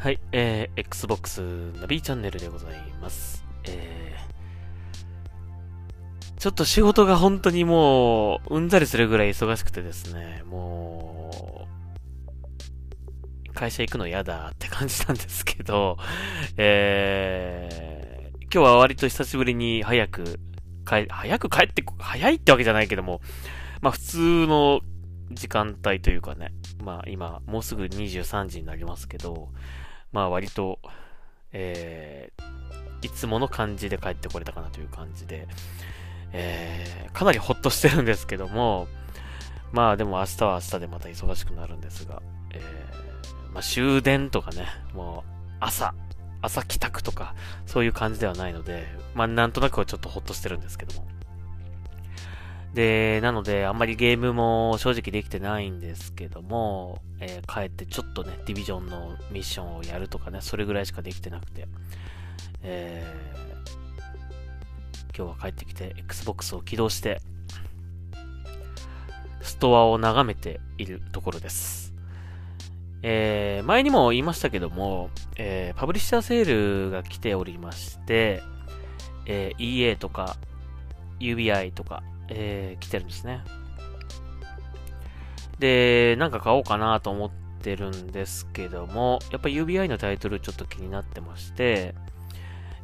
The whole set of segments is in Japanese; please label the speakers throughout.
Speaker 1: はい、えー、Xbox ナビチャンネルでございます。えー、ちょっと仕事が本当にもう、うんざりするぐらい忙しくてですね、もう、会社行くの嫌だって感じなんですけど、えー、今日は割と久しぶりに早く、帰、早く帰って、早いってわけじゃないけども、まあ普通の時間帯というかね、まあ今、もうすぐ23時になりますけど、まあ割と、えー、いつもの感じで帰ってこれたかなという感じで、えー、かなりほっとしてるんですけども、まあでも明日は明日でまた忙しくなるんですが、えー、まあ終電とかね、もう朝、朝帰宅とか、そういう感じではないので、まあなんとなくはちょっとほっとしてるんですけども。で、なので、あんまりゲームも正直できてないんですけども、えー帰ってちょっとね、ディビジョンのミッションをやるとかね、それぐらいしかできてなくて、えー今日は帰ってきて、Xbox を起動して、ストアを眺めているところです。えー前にも言いましたけども、えーパブリッシャーセールが来ておりまして、えー EA とか UBI とか、えー来てるんですね。で、なんか買おうかなと思ってるんですけども、やっぱ UBI のタイトルちょっと気になってまして、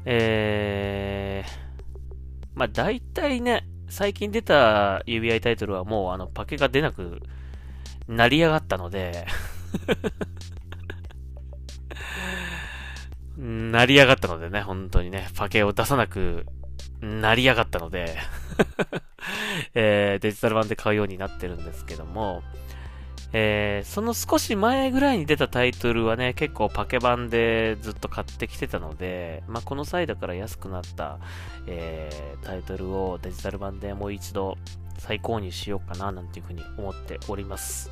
Speaker 1: えー、まあ大体ね、最近出た UBI タイトルはもうあのパケが出なくなりやがったので、なりやがったのでね、本当にね、パケを出さなくなりやがったので、えーデジタル版で買うようになってるんですけども、えーその少し前ぐらいに出たタイトルはね、結構パケ版でずっと買ってきてたので、まあ、この際だから安くなった、えータイトルをデジタル版でもう一度再購入しようかななんていうふうに思っております。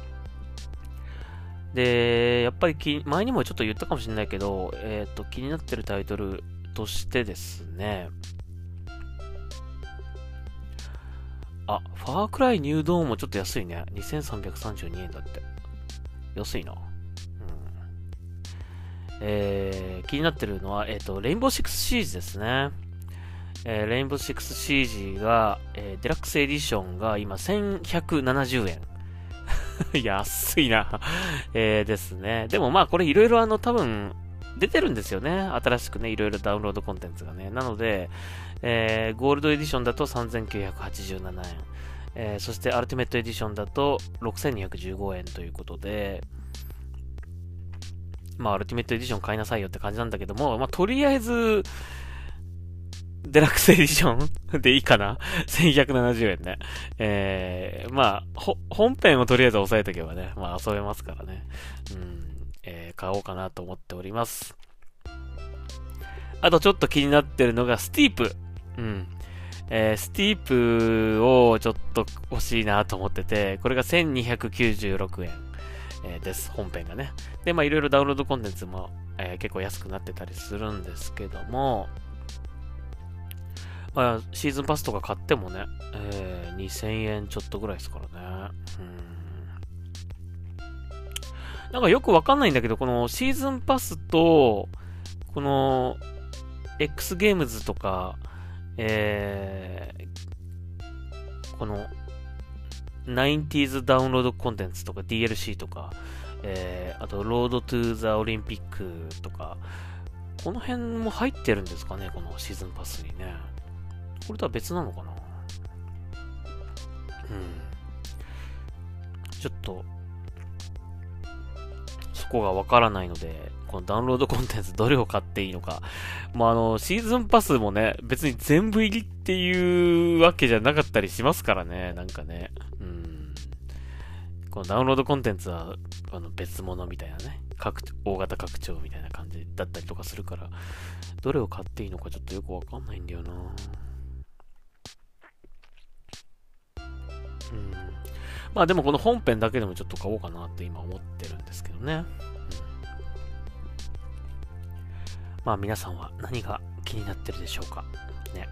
Speaker 1: で、やっぱり前にもちょっと言ったかもしれないけど、えっ、と、気になってるタイトルとしてですね、あ、ファークライニュードーンもちょっと安いね。2332円だって。安いな。うん。えー、気になってるのは、えっ、と、レインボーシックスシージですね。えー、レインボーシックスシージが、えーデラックスエディションが今1170円。安いな。えー、ですね。でもまあこれいろいろあの多分出てるんですよね。新しくね、いろいろダウンロードコンテンツがね。なので、えーゴールドエディションだと3987円。えーそしてアルティメットエディションだと6215円ということで、まあアルティメットエディション買いなさいよって感じなんだけども、まあとりあえず、デラックスエディション でいいかな ?1170 円ね。えー、まあ、本編をとりあえず押さえとけばね、まあ遊べますからね。うん、えー買おうかなと思っております。あとちょっと気になってるのが、スティープ。うん。えースティープをちょっと欲しいなと思ってて、これが1296円、えーです。本編がね。で、まあいろいろダウンロードコンテンツも、えー結構安くなってたりするんですけども、まあ、シーズンパスとか買ってもね、えー2000円ちょっとぐらいですからね。うん。なんかよくわかんないんだけど、このシーズンパスと、この、X ゲームズとか、えー、この、90s ダウンロードコンテンツとか DLC とか、えー、あと、ロードトゥーザオリンピックとか、この辺も入ってるんですかね、このシーズンパスにね。これとは別なのかな？うん。ちょっと、こがわからないので、このダウンロードコンテンツどれを買っていいのか。まあ、あの、シーズンパスもね、別に全部入りっていうわけじゃなかったりしますからね、なんかね。うん。このダウンロードコンテンツは、あの、別物みたいなね。拡大型拡張みたいな感じだったりとかするから、どれを買っていいのかちょっとよくわかんないんだよなまあでもこの本編だけでもちょっと買おうかなって今思ってるんですけどね。まあ皆さんは何が気になってるでしょうか？ね。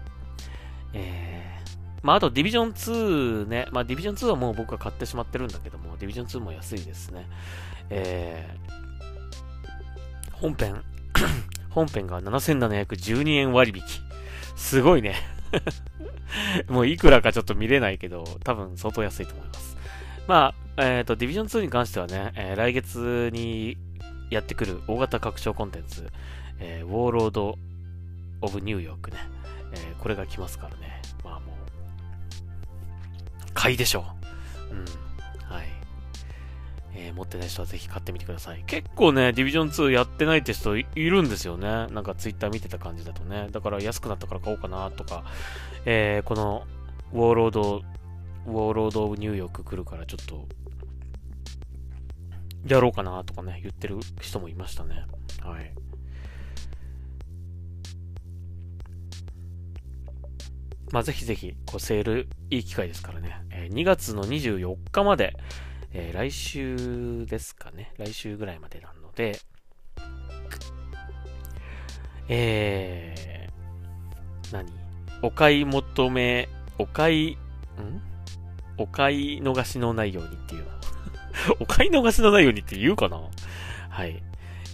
Speaker 1: えー、まああとディビジョン2ね。まあディビジョン2はもう僕は買ってしまってるんだけども、ディビジョン2も安いですね。えー、本編、本編が7712円割引。すごいね。もういくらかちょっと見れないけど、多分相当安いと思います。まあ、えっ、ー、と、ディビジョン2に関してはね、えー、来月にやってくる大型拡張コンテンツ、えー、ウォーロード・オブ・ニューヨークね、えー、これが来ますからね。まあもう、買いでしょう。うん。はい。えー、持ってない人はぜひ買ってみてください。結構ね、ディビジョン2やってないって人いるんですよね。なんかツイッター見てた感じだとね。だから安くなったから買おうかなとか、えー、この、ウォーロード、ウォーロード・オブ・ニューヨーク来るからちょっと、やろうかなとかね、言ってる人もいましたね。はい。まあ、ぜひぜひ、こう、セール、いい機会ですからね。えー、2月の24日まで、えー、来週ですかね。来週ぐらいまでなので、えー、何？お買い求め、お買い、ん？お買い逃しのないようにっていう。お買い逃しのないようにって言うかな？はい。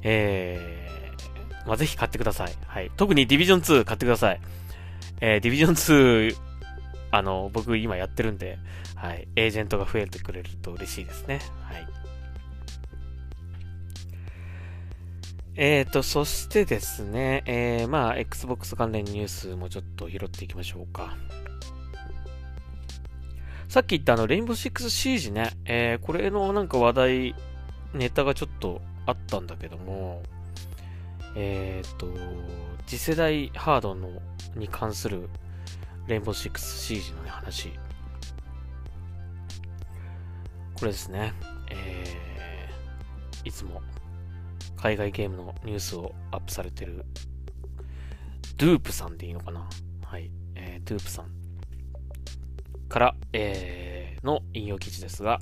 Speaker 1: えー、まあ、ぜひ買ってください。はい。特にディビジョン2買ってください。えー、ディビジョン2、あの、僕今やってるんで、はい。エージェントが増えてくれると嬉しいですね。はい。えーと、そしてですね、えー、まあ、Xbox 関連ニュースもちょっと拾っていきましょうか。さっき言ったあの、レインボーシックスシージね、えー、これのなんか話題、ネタがちょっとあったんだけども、えっ、ー、と、次世代ハードのに関するレインボーシックスシージの、ね、話。これですね。えー、いつも海外ゲームのニュースをアップされてる、ドゥープさんでいいのかなはい。えー、ドゥープさんから、えー、の引用記事ですが、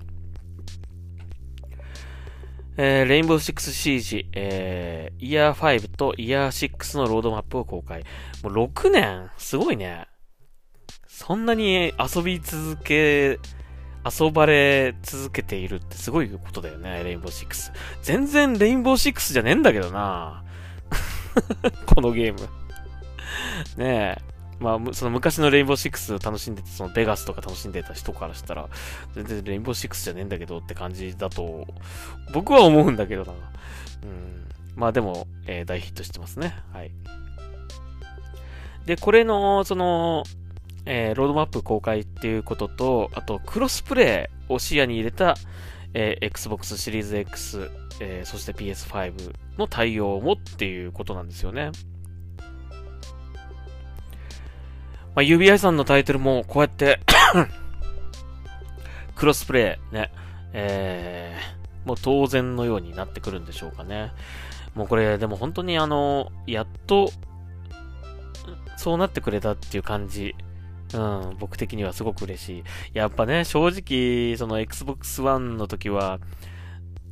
Speaker 1: えー、レインボーシックスシージ、えー、イヤー5とイヤー6のロードマップを公開。もう6年？すごいね。そんなに遊び続け、遊ばれ続けているってすごいことだよね、レインボーシックス。全然レインボーシックスじゃねえんだけどな このゲームねえ。まあ、その昔のレインボーシックスを楽しんでて、そのベガスとか楽しんでた人からしたら、全然レインボーシックスじゃねえんだけどって感じだと、僕は思うんだけどな。うん。まあでも、えー、大ヒットしてますね。はい。で、これの、その、えー、ロードマップ公開っていうことと、あと、クロスプレイを視野に入れた、えー、Xbox シリーズ X、えー、そして PS5 の対応もっていうことなんですよね。まあ、指輪さんのタイトルもこうやって クロスプレイね、えー、もう当然のようになってくるんでしょうかね。もうこれ、でも本当にあの、やっと、そうなってくれたっていう感じ。うん、僕的にはすごく嬉しい。やっぱね、正直、その Xbox One の時は、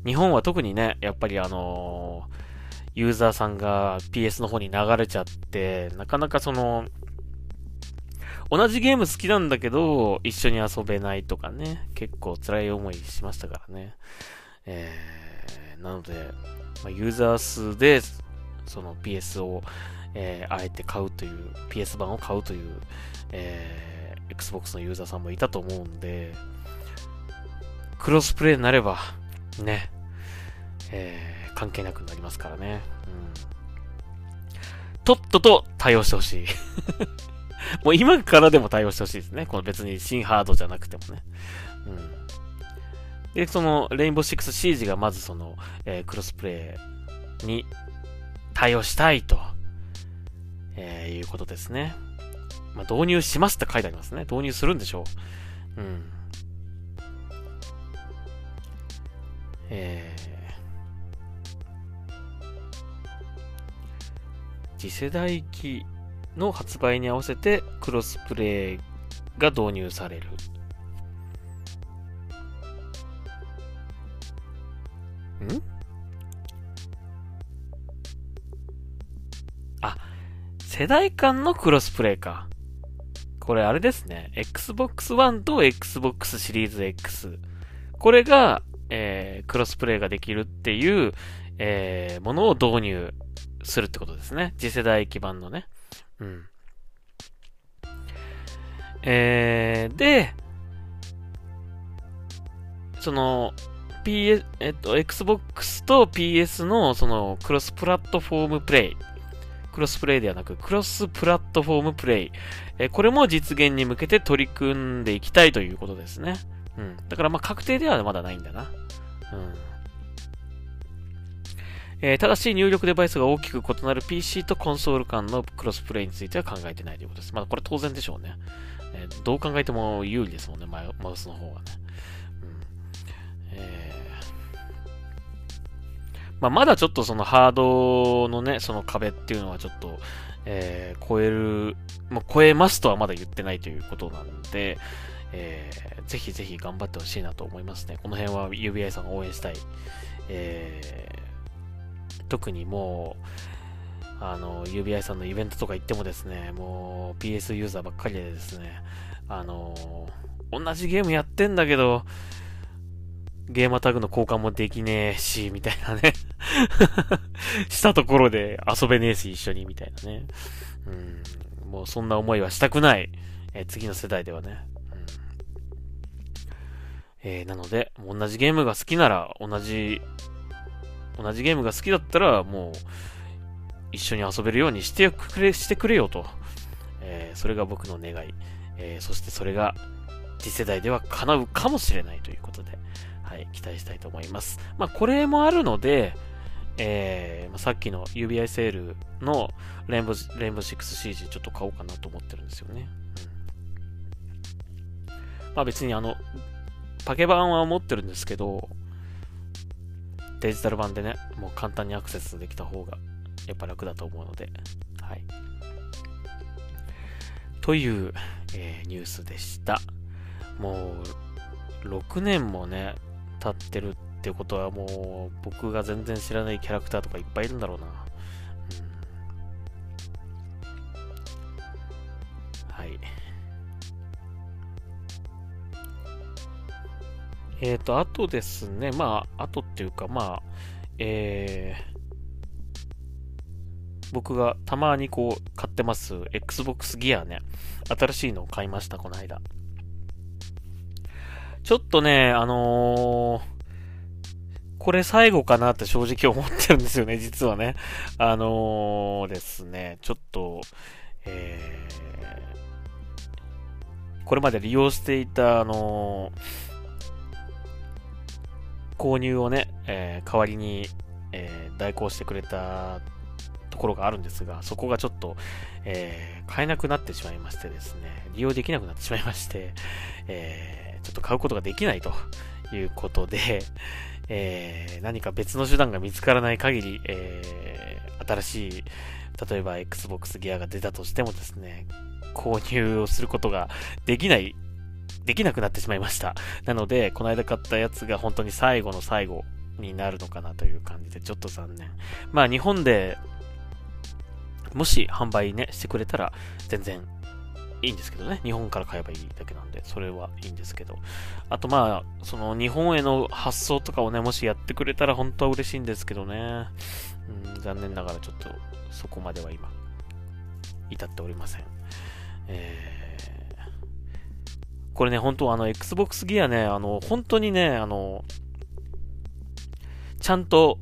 Speaker 1: 日本は特にね、やっぱりあのユーザーさんが PS の方に流れちゃって、なかなかその、同じゲーム好きなんだけど、一緒に遊べないとかね、結構辛い思いしましたからね。えー、なので、まあ、ユーザー数で、その PS を、えー、あえて買うという、PS 版を買うという、えー、Xbox のユーザーさんもいたと思うんで、クロスプレイになれば、ね、えー、関係なくなりますからね。うん。とっとと対応してほしい。もう今からでも対応してほしいですね。この別に新ハードじゃなくてもね。うん。で、その、レインボーシックスシージがまずその、えー、クロスプレイに対応したいと、えー、いうことですね。まあ、導入しますって書いてありますね。導入するんでしょう。うん。えー、次世代機の発売に合わせてクロスプレイが導入される。ん？あ、世代間のクロスプレイか。これあれですね。Xbox One と Xbox シリーズ X。これが、えー、クロスプレイができるっていう、えー、ものを導入するってことですね。次世代基盤のね。うん。えー、で、その、PS、えっと、Xbox と PS のそのクロスプラットフォームプレイ。クロスプレイではなく、クロスプラットフォームプレイ。えこれも実現に向けて取り組んでいきたいということですね。うん。だからま確定ではまだないんだな。うん。えー、ただし入力デバイスが大きく異なる PC とコンソール間のクロスプレイについては考えてないということです。まあこれ当然でしょうね。えー、どう考えても有利ですもんね、マウスの方がね。うん。えー、まあまだちょっとそのハードのね、その壁っていうのはちょっと、えー、超える、まあ、超えますとはまだ言ってないということなんで、えー、ぜひぜひ頑張ってほしいなと思いますね。この辺は UBI さんを応援したい。えー、特にもう、あの、UBI さんのイベントとか行ってもですね、もう PS ユーザーばっかりでですね、あの、同じゲームやってんだけど、ゲーマータグの交換もできねえし、みたいなね したところで遊べねえし、一緒に、みたいなね。うん。もうそんな思いはしたくない。え、次の世代ではね。うんえー、なので、同じゲームが好きなら、同じ、同じゲームが好きだったら、もう、一緒に遊べるようにしてくれ、してくれよと。えー、それが僕の願い。えー、そしてそれが、次世代では叶うかもしれないということで、はい、期待したいと思います。まあ、これもあるので、えー、さっきの UBI セールのレインボー、レインボー 6CG ちょっと買おうかなと思ってるんですよね。うん、まあ別にあの、パケ版は持ってるんですけど、デジタル版でね、もう簡単にアクセスできた方がやっぱ楽だと思うので、はい。という、えー、ニュースでした。もう、6年もね、経ってるってことはもう、僕が全然知らないキャラクターとかいっぱいいるんだろうな。えっ、ー、と、あとですね、まあ、あとっていうか、まあ、えー、僕がたまにこう買ってます Xbox ギアね、新しいのを買いました、この間。ちょっとね、あのー、これ最後かなって正直思ってるんですよね、実はね。あのー、ですね、ちょっと、えー、これまで利用していた、あのー購入をね、えー、代わりに、えー、代行してくれたところがあるんですが、そこがちょっと、えー、買えなくなってしまいましてですね、利用できなくなってしまいまして、えー、ちょっと買うことができないということで、えー、何か別の手段が見つからない限り、えー、新しい、例えば Xbox ギアが出たとしてもですね、購入をすることができないできなくなってしまいました。なので、この間買ったやつが本当に最後の最後になるのかなという感じで、ちょっと残念。まあ、日本で、もし販売ね、してくれたら、全然いいんですけどね。日本から買えばいいだけなんで、それはいいんですけど。あとまあ、その日本への発送とかをね、もしやってくれたら本当は嬉しいんですけどね。うん、残念ながらちょっとそこまでは今、至っておりません。えーこれね、本当あの、Xbox ギアね、あの、本当にね、あの、ちゃんと、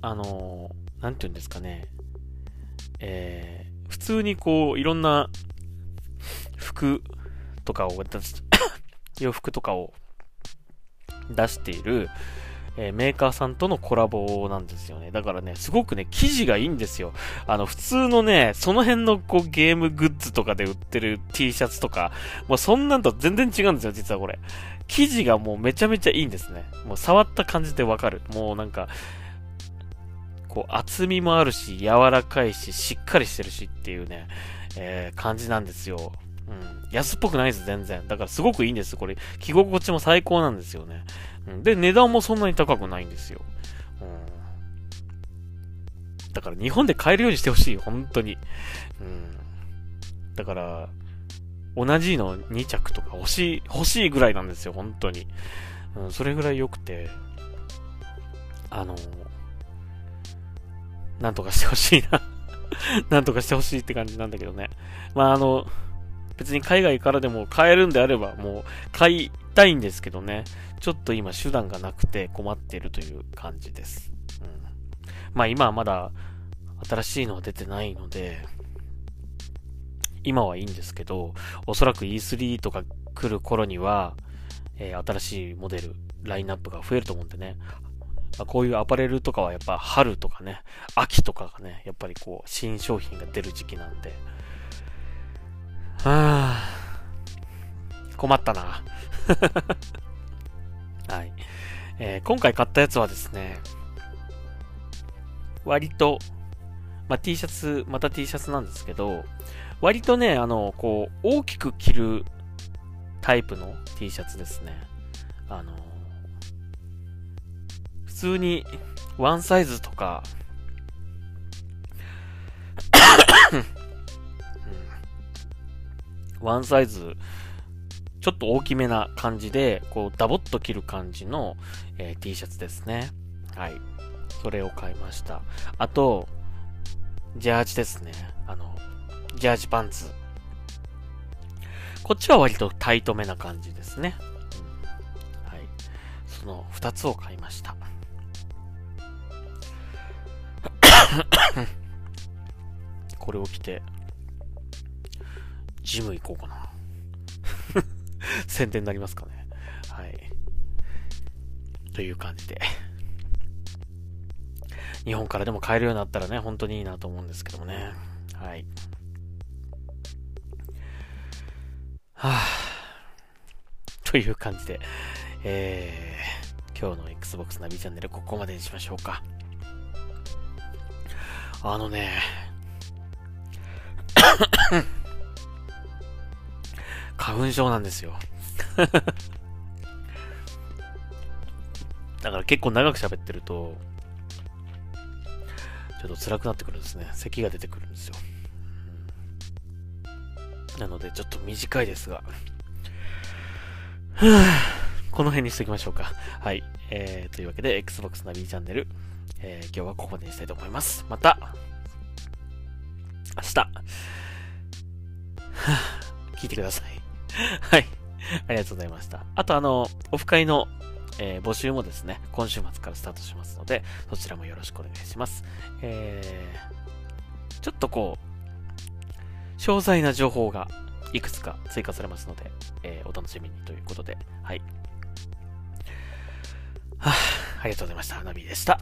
Speaker 1: あの、なんて言うんですかね、えー、普通にこう、いろんな服とかを出し、洋服とかを出している、えー、メーカーさんとのコラボなんですよね。だからね、すごくね、生地がいいんですよ。あの、普通のね、その辺のこうゲームグッズとかで売ってる T シャツとか、もうそんなんと全然違うんですよ、実はこれ。生地がもうめちゃめちゃいいんですね。もう触った感じでわかる。もうなんか、こう厚みもあるし、柔らかいし、しっかりしてるしっていうね、えー、感じなんですよ。うん。安っぽくないです、全然。だからすごくいいんです。これ、着心地も最高なんですよね。で、値段もそんなに高くないんですよ。うん。だから日本で買えるようにしてほしい、本当に。うん。だから、同じの2着とか欲しい、欲しいぐらいなんですよ、本当に。うん、それぐらい良くて。あの、なんとかしてほしいな なんとかしてほしいって感じなんだけどね。まあ、あの、別に海外からでも買えるんであれば、もう買いたいんですけどね。ちょっと今手段がなくて困ってるという感じです。うん、まあ今はまだ新しいのは出てないので、今はいいんですけど、おそらく E3 とか来る頃には、えー、新しいモデル、ラインナップが増えると思うんでね。まあ、こういうアパレルとかはやっぱ春とかね、秋とかがね、やっぱりこう、新商品が出る時期なんで。はぁ、困ったな。はい。えー、今回買ったやつはですね、割と、まあ、T シャツ、また T シャツなんですけど、割とね、あの、こう、大きく着るタイプの T シャツですね。あの、普通にワンサイズとか、うん、ワンサイズちょっと大きめな感じで、こう、ダボっと着る感じの、えー、T シャツですね。はい。それを買いました。あと、ジャージですね。あの、ジャージパンツ。こっちは割とタイトめな感じですね。はい。その二つを買いました。これを着て、ジム行こうかな。宣伝になりますかね。はい。という感じで。日本からでも買えるようになったらね、本当にいいなと思うんですけどもね。はい。はぁ、という感じで、えー、今日の Xbox ナビチャンネルここまでにしましょうか。あのね、粉症なんですよ。だから結構長く喋ってると、ちょっと辛くなってくるんですね。咳が出てくるんですよ。なので、ちょっと短いですが、この辺にしときましょうか。はい。えー、というわけで、Xbox ナビチャンネル、えー、今日はここまでにしたいと思います。また、明日、聞いてください。はい。ありがとうございました。あと、あの、オフ会の、えー、募集もですね、今週末からスタートしますので、そちらもよろしくお願いします。えー、ちょっとこう、詳細な情報がいくつか追加されますので、えー、お楽しみにということで、はい。はあ、ありがとうございました。ナビでした。